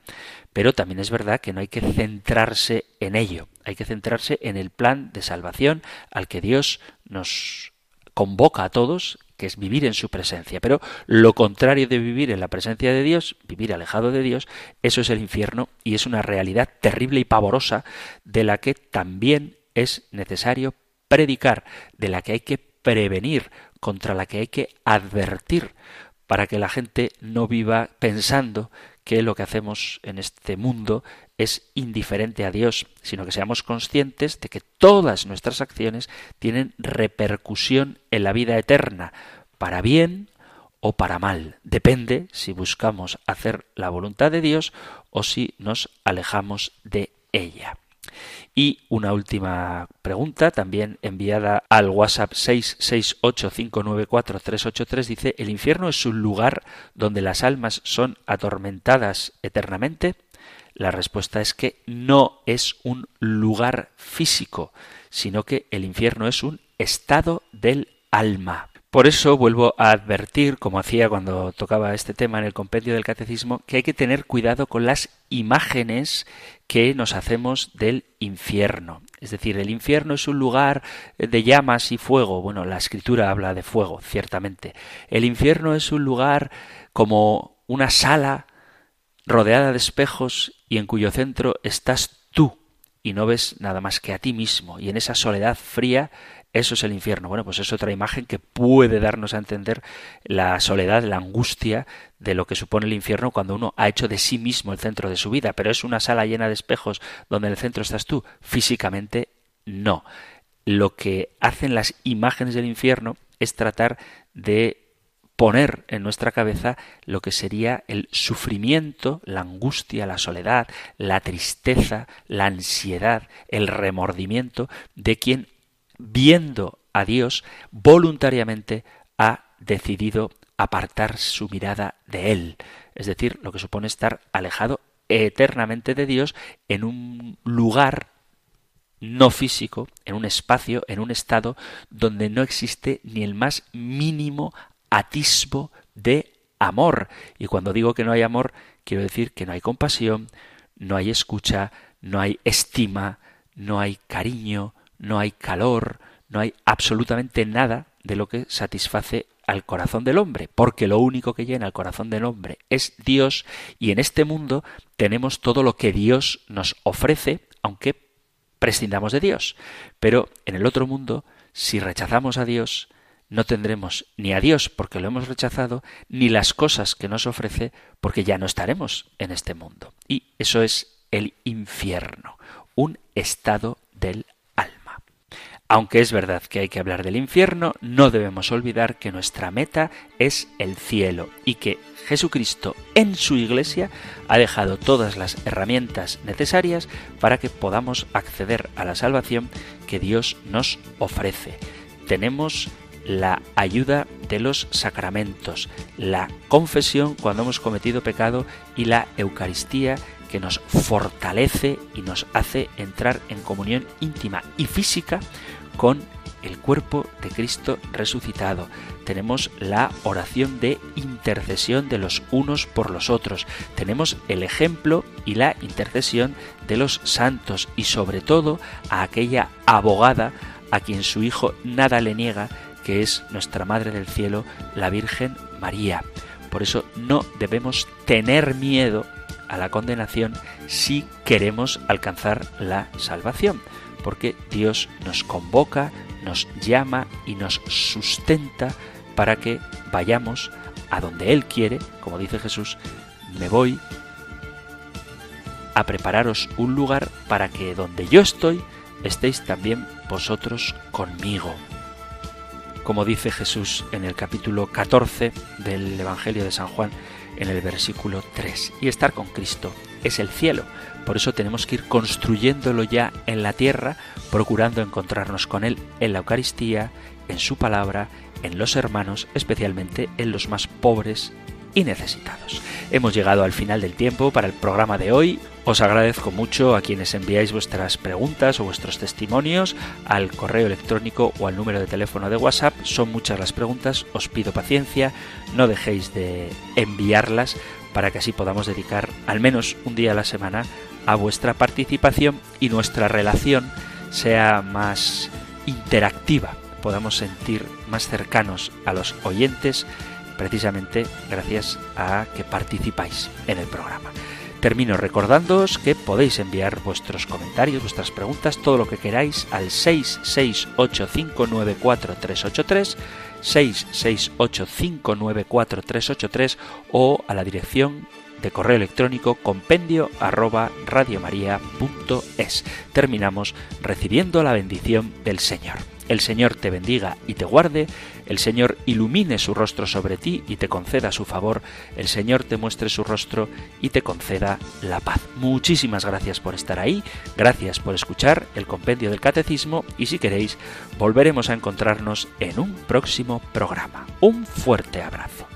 Speaker 1: Pero también es verdad que no hay que centrarse en ello, hay que centrarse en el plan de salvación al que Dios nos convoca a todos que es vivir en su presencia. Pero lo contrario de vivir en la presencia de Dios, vivir alejado de Dios, eso es el infierno y es una realidad terrible y pavorosa de la que también es necesario predicar, de la que hay que prevenir, contra la que hay que advertir, para que la gente no viva pensando que lo que hacemos en este mundo es indiferente a Dios, sino que seamos conscientes de que todas nuestras acciones tienen repercusión en la vida eterna, para bien o para mal. Depende si buscamos hacer la voluntad de Dios o si nos alejamos de ella. Y una última pregunta, también enviada al WhatsApp 668594383, dice, ¿el infierno es un lugar donde las almas son atormentadas eternamente? La respuesta es que no es un lugar físico, sino que el infierno es un estado del alma. Por eso vuelvo a advertir, como hacía cuando tocaba este tema en el compendio del catecismo, que hay que tener cuidado con las imágenes que nos hacemos del infierno. Es decir, el infierno es un lugar de llamas y fuego. Bueno, la escritura habla de fuego, ciertamente. El infierno es un lugar como una sala rodeada de espejos y en cuyo centro estás tú y no ves nada más que a ti mismo. Y en esa soledad fría eso es el infierno. Bueno, pues es otra imagen que puede darnos a entender la soledad, la angustia de lo que supone el infierno cuando uno ha hecho de sí mismo el centro de su vida. Pero es una sala llena de espejos donde en el centro estás tú. Físicamente, no. Lo que hacen las imágenes del infierno es tratar de poner en nuestra cabeza lo que sería el sufrimiento, la angustia, la soledad, la tristeza, la ansiedad, el remordimiento de quien, viendo a Dios, voluntariamente ha decidido apartar su mirada de Él, es decir, lo que supone estar alejado eternamente de Dios en un lugar no físico, en un espacio, en un estado donde no existe ni el más mínimo atisbo de amor. Y cuando digo que no hay amor, quiero decir que no hay compasión, no hay escucha, no hay estima, no hay cariño, no hay calor, no hay absolutamente nada de lo que satisface al corazón del hombre, porque lo único que llena el corazón del hombre es Dios y en este mundo tenemos todo lo que Dios nos ofrece, aunque prescindamos de Dios. Pero en el otro mundo, si rechazamos a Dios, no tendremos ni a Dios porque lo hemos rechazado, ni las cosas que nos ofrece porque ya no estaremos en este mundo. Y eso es el infierno, un estado del alma. Aunque es verdad que hay que hablar del infierno, no debemos olvidar que nuestra meta es el cielo y que Jesucristo en su iglesia ha dejado todas las herramientas necesarias para que podamos acceder a la salvación que Dios nos ofrece. Tenemos la ayuda de los sacramentos, la confesión cuando hemos cometido pecado y la Eucaristía que nos fortalece y nos hace entrar en comunión íntima y física con el cuerpo de Cristo resucitado. Tenemos la oración de intercesión de los unos por los otros. Tenemos el ejemplo y la intercesión de los santos y sobre todo a aquella abogada a quien su Hijo nada le niega, que es nuestra Madre del Cielo, la Virgen María. Por eso no debemos tener miedo a la condenación si queremos alcanzar la salvación, porque Dios nos convoca, nos llama y nos sustenta para que vayamos a donde Él quiere, como dice Jesús, me voy a prepararos un lugar para que donde yo estoy estéis también vosotros conmigo. Como dice Jesús en el capítulo 14 del Evangelio de San Juan, en el versículo 3. Y estar con Cristo es el cielo. Por eso tenemos que ir construyéndolo ya en la tierra, procurando encontrarnos con Él en la Eucaristía, en su palabra, en los hermanos, especialmente en los más pobres y necesitados. Hemos llegado al final del tiempo para el programa de hoy. Os agradezco mucho a quienes enviáis vuestras preguntas o vuestros testimonios al correo electrónico o al número de teléfono de WhatsApp. Son muchas las preguntas, os pido paciencia, no dejéis de enviarlas para que así podamos dedicar al menos un día a la semana a vuestra participación y nuestra relación sea más interactiva, podamos sentir más cercanos a los oyentes precisamente gracias a que participáis en el programa. Termino recordándoos que podéis enviar vuestros comentarios, vuestras preguntas, todo lo que queráis al 668594383, 668594383 o a la dirección de correo electrónico compendio arroba. Terminamos recibiendo la bendición del Señor. El Señor te bendiga y te guarde, el Señor ilumine su rostro sobre ti y te conceda su favor, el Señor te muestre su rostro y te conceda la paz. Muchísimas gracias por estar ahí, gracias por escuchar el compendio del catecismo y si queréis volveremos a encontrarnos en un próximo programa. Un fuerte abrazo.